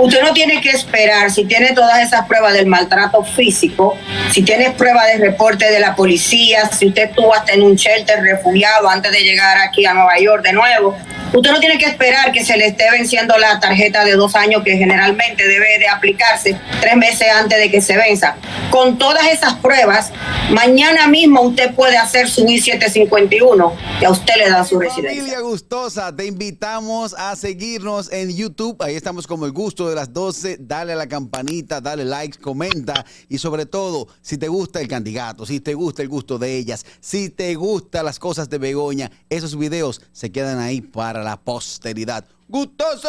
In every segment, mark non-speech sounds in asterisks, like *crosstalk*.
Usted no tiene que esperar si tiene todas esas pruebas del maltrato físico, si tiene pruebas de reporte de la policía, si usted estuvo hasta en un shelter refugiado antes de llegar aquí a Nueva York de nuevo. Usted no tiene que esperar que se le esté venciendo la tarjeta de dos años que generalmente debe de aplicarse tres meses antes de que se venza. Con todas esas pruebas, mañana mismo usted puede hacer su I-751 y a usted le da su residencia. Familia gustosa, te invitamos a seguirnos en YouTube. Ahí estamos como el gusto de las 12. Dale a la campanita, dale like, comenta y sobre todo, si te gusta el candidato, si te gusta el gusto de ellas, si te gustan las cosas de Begoña, esos videos se quedan ahí para la posteridad. ¡Gustoso!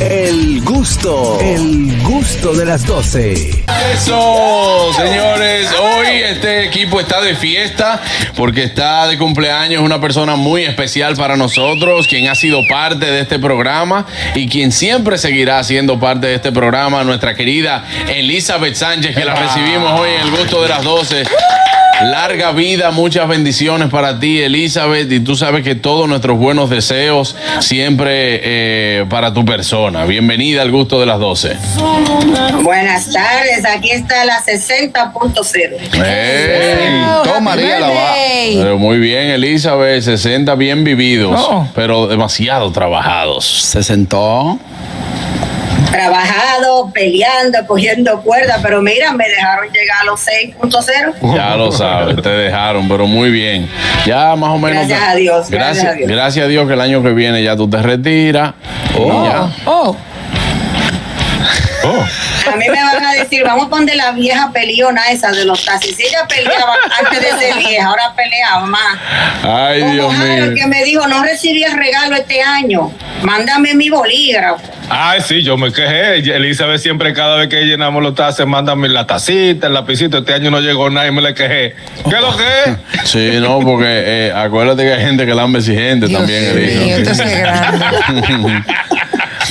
El gusto, el gusto de las 12. Eso, señores, hoy este equipo está de fiesta porque está de cumpleaños una persona muy especial para nosotros, quien ha sido parte de este programa y quien siempre seguirá siendo parte de este programa, nuestra querida Elizabeth Sánchez, que la recibimos hoy en el gusto de las 12. Larga vida, muchas bendiciones para ti, Elizabeth, y tú sabes que todos nuestros buenos deseos siempre eh, para tu persona. Bienvenida al gusto de las 12. Buenas tardes, aquí está la 60.0. ¡Ey! Toma, María la va. Pero muy bien, Elizabeth, 60 bien vividos, No. pero demasiado trabajados. Se sentó. Trabajado, peleando, cogiendo cuerda, pero mira, me dejaron llegar a los 6.0. Ya lo sabes, te dejaron, pero muy bien. Ya más o menos. Gracias a Dios, gracias Gracias, a Dios. gracias a Dios que el año que viene ya tú te retiras. y ya. Oh, A mí me van a decir, vamos a poner la vieja peleona esa de los taxis. Si ella peleaba antes de ser vieja, ahora peleaba más. Ay, Como Dios mío. que me dijo, no recibí el regalo este año. Mándame mi bolígrafo. Ay, sí, yo me quejé. Elizabeth siempre, cada vez que llenamos los taxes, mándame la tacita, el lapicito. Este año no llegó nadie, me le quejé. ¿Qué es lo que es? *laughs* Sí, no, porque eh, acuérdate que hay gente que la han exigente Dios también, mío, Elisa. esto es grande. *laughs*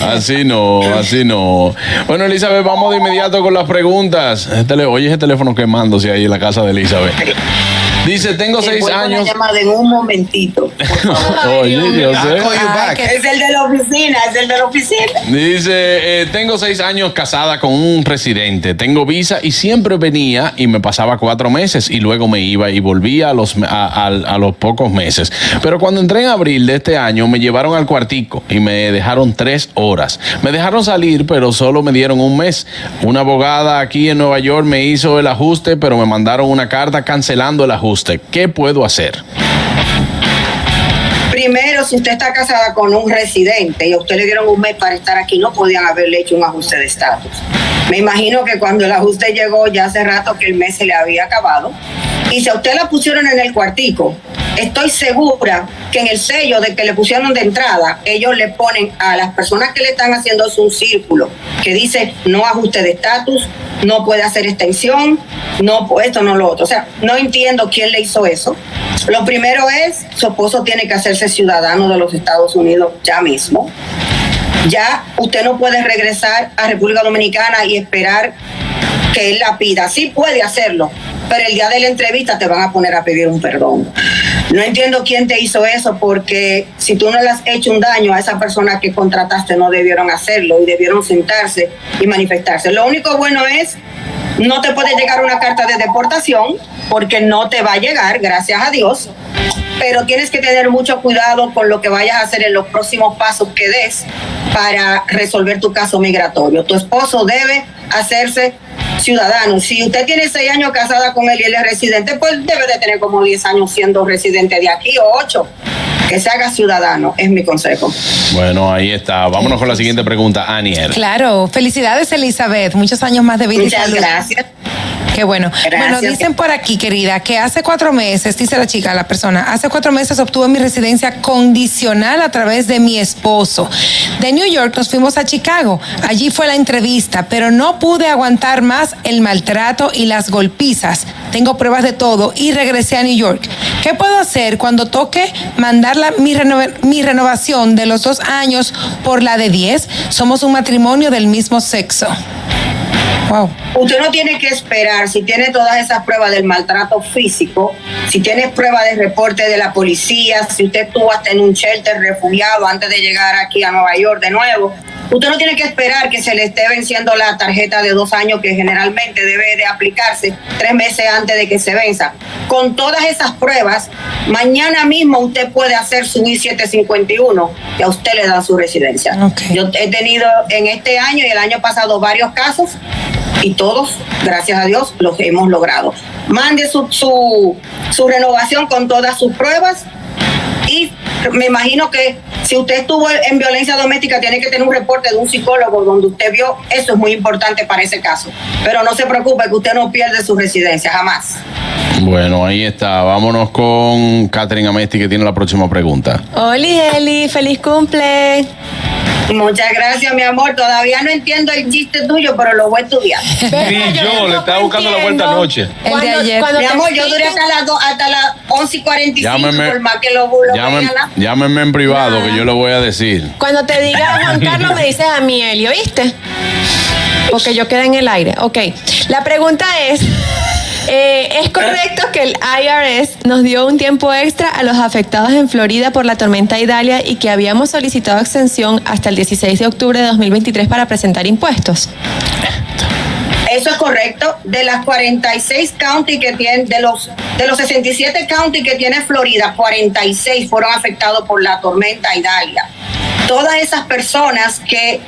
Así no, así no. Bueno, Elizabeth, vamos de inmediato con las preguntas. Ese tele- oye, ese teléfono quemándose ahí en la casa de Elizabeth. Dice, tengo Te seis años. llamar en un momentito. por *laughs* favor. Oye, yo sé. Es el de la oficina, es el de la oficina. Dice, eh, tengo seis años casada con un residente, tengo visa y siempre venía y me pasaba cuatro meses y luego me iba y volvía a los, a- a los pocos meses. Pero cuando entré en abril de este año me llevaron al cuartico y me dejaron tres horas. Me dejaron salir, pero solo me dieron un mes. Una abogada aquí en Nueva York me hizo el ajuste, pero me mandaron una carta cancelando el ajuste. ¿Qué puedo hacer? Primero, si usted está casada con un residente y a usted le dieron un mes para estar aquí, no podían haberle hecho un ajuste de estatus. Me imagino que cuando el ajuste llegó ya hace rato que el mes se le había acabado. Y si a usted la pusieron en el cuartico, estoy segura que en el sello de que le pusieron de entrada, ellos le ponen a las personas que le están haciendo un círculo que dice no ajuste de estatus, no puede hacer extensión, no esto, no lo otro. O sea, no entiendo quién le hizo eso. Lo primero es, su esposo tiene que hacerse ciudadano de los Estados Unidos ya mismo. Ya usted no puede regresar a República Dominicana y esperar que él la pida. Sí puede hacerlo, pero el día de la entrevista te van a poner a pedir un perdón. No entiendo quién te hizo eso porque si tú no le has hecho un daño a esa persona que contrataste, no debieron hacerlo y debieron sentarse y manifestarse. Lo único bueno es, no te puede llegar una carta de deportación porque no te va a llegar, gracias a Dios. Pero tienes que tener mucho cuidado con lo que vayas a hacer en los próximos pasos que des para resolver tu caso migratorio. Tu esposo debe hacerse ciudadano. Si usted tiene seis años casada con él y él es residente, pues debe de tener como 10 años siendo residente de aquí o ocho. Que se haga ciudadano, es mi consejo. Bueno, ahí está. Vámonos con la siguiente pregunta, Aniel. Claro, felicidades Elizabeth, muchos años más de vida y Muchas salud. gracias. Qué bueno. Gracias. Bueno, dicen por aquí, querida, que hace cuatro meses, dice la chica, la persona, hace cuatro meses obtuve mi residencia condicional a través de mi esposo. De New York nos fuimos a Chicago. Allí fue la entrevista, pero no pude aguantar más el maltrato y las golpizas. Tengo pruebas de todo y regresé a New York. ¿Qué puedo hacer cuando toque mandar la- mi, renova- mi renovación de los dos años por la de diez? Somos un matrimonio del mismo sexo. Wow. Usted no tiene que esperar si tiene todas esas pruebas del maltrato físico, si tiene pruebas de reporte de la policía, si usted estuvo hasta en un shelter refugiado antes de llegar aquí a Nueva York de nuevo. Usted no tiene que esperar que se le esté venciendo la tarjeta de dos años que generalmente debe de aplicarse tres meses antes de que se venza. Con todas esas pruebas, mañana mismo usted puede hacer su I-751 y a usted le dan su residencia. Yo he tenido en este año y el año pasado varios casos y todos, gracias a Dios, los hemos logrado. Mande su, su, su renovación con todas sus pruebas y me imagino que si usted estuvo en violencia doméstica tiene que tener un reporte de un psicólogo donde usted vio, eso es muy importante para ese caso. Pero no se preocupe que usted no pierde su residencia, jamás. Bueno, ahí está. Vámonos con Catherine Amesti que tiene la próxima pregunta. Oli, Eli, feliz cumple. Muchas gracias, mi amor. Todavía no entiendo el chiste tuyo, pero lo voy a estudiar. Ni yo, le estaba buscando la vuelta anoche. El de Cuando- ayer. cuando Mi amor, yo duré hasta las, do- hasta las 11 y 45, Llámeme, por más que lo, lo llámeme, en privado que yo le voy a decir. Cuando te diga Juan Carlos, me dices a mí, Eli, ¿oíste? Porque yo quedé en el aire. Ok. La pregunta es: eh, ¿es correcto que el IRS nos dio un tiempo extra a los afectados en Florida por la tormenta Idalia y que habíamos solicitado extensión hasta el 16 de octubre de 2023 para presentar impuestos? Eso es correcto. De las 46 counties que tienen, de los, de los 67 counties que tiene Florida, 46 fueron afectados por la tormenta Idalia. Todas esas personas que,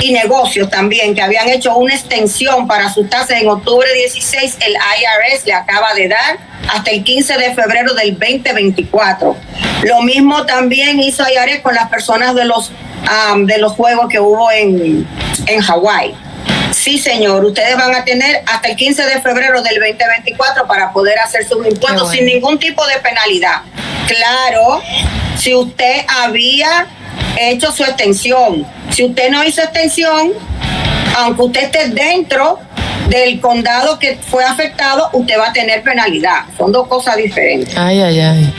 y negocios también, que habían hecho una extensión para sus tasas en octubre 16, el IRS le acaba de dar hasta el 15 de febrero del 2024. Lo mismo también hizo IRS con las personas de los, am, de los juegos que hubo en, en Hawái. Sí, señor, ustedes van a tener hasta el 15 de febrero del 2024 para poder hacer sus impuestos bueno. sin ningún tipo de penalidad. Claro, si usted había hecho su extensión, si usted no hizo extensión, aunque usted esté dentro del condado que fue afectado, usted va a tener penalidad. Son dos cosas diferentes. Ay, ay, ay.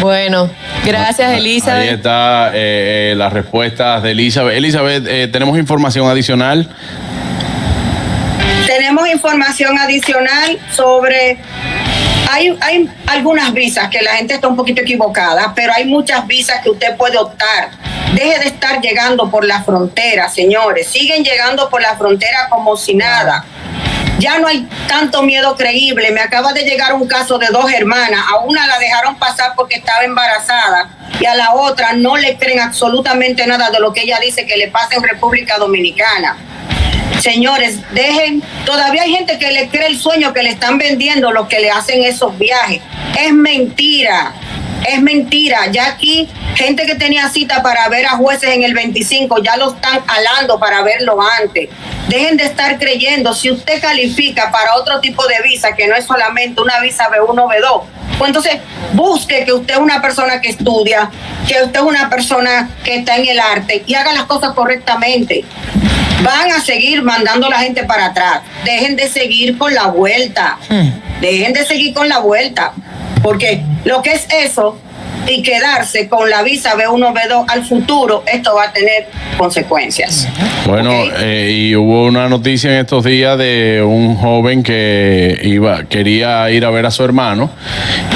Bueno, gracias, Ahí Elizabeth. está eh, eh, las respuestas de Elizabeth. Elizabeth, eh, tenemos información adicional. Tenemos información adicional sobre... Hay, hay algunas visas que la gente está un poquito equivocada, pero hay muchas visas que usted puede optar. Deje de estar llegando por la frontera, señores. Siguen llegando por la frontera como si nada. Ya no hay tanto miedo creíble. Me acaba de llegar un caso de dos hermanas. A una la dejaron pasar porque estaba embarazada y a la otra no le creen absolutamente nada de lo que ella dice que le pasa en República Dominicana. Señores, dejen, todavía hay gente que le cree el sueño que le están vendiendo los que le hacen esos viajes. Es mentira, es mentira. Ya aquí, gente que tenía cita para ver a jueces en el 25, ya lo están alando para verlo antes. Dejen de estar creyendo, si usted califica para otro tipo de visa, que no es solamente una visa B1, B2, pues entonces busque que usted es una persona que estudia, que usted es una persona que está en el arte y haga las cosas correctamente van a seguir mandando a la gente para atrás. Dejen de seguir con la vuelta. Dejen de seguir con la vuelta. Porque lo que es eso y quedarse con la visa B1, B2 al futuro, esto va a tener consecuencias. Bueno, eh, y hubo una noticia en estos días de un joven que iba, quería ir a ver a su hermano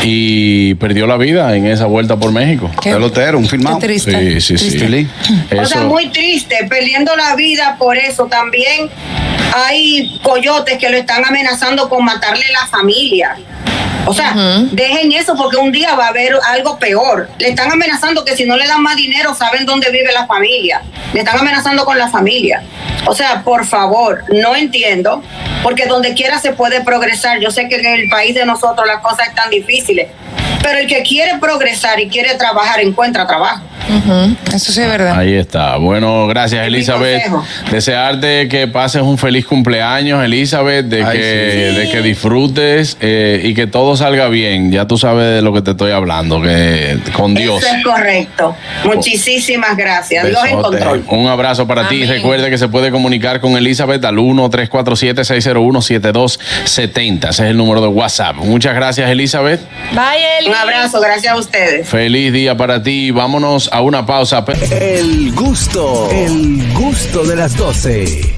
y perdió la vida en esa vuelta por México. Qué- Pelotero, un filmado. Qué triste. Sí, sí, sí. Triste. O sea, Eso- muy triste, perdiendo la vida por eso. También hay coyotes que lo están amenazando con matarle la familia. O sea, dejen eso porque un día va a haber algo peor. Le están amenazando que si no le dan más dinero saben dónde vive la familia. Le están amenazando con la familia. O sea, por favor, no entiendo, porque donde quiera se puede progresar. Yo sé que en el país de nosotros las cosas están difíciles, pero el que quiere progresar y quiere trabajar encuentra trabajo. Eso sí es verdad. Ahí está. Bueno, gracias Elizabeth. Desearte que pases un feliz cumpleaños, Elizabeth, de, Ay, que, sí. de que disfrutes eh, y que todo salga bien. Ya tú sabes de lo que te estoy hablando, que con Dios. Eso es correcto. Muchísimas gracias. Dios en control. Un abrazo para ti. Recuerde que se puede comunicar con Elizabeth al 1-347-601-7270. Ese es el número de WhatsApp. Muchas gracias, Elizabeth. Bye, Eli. Un abrazo, gracias a ustedes. Feliz día para ti. Vámonos a una pausa. El gusto, el gusto de las 12.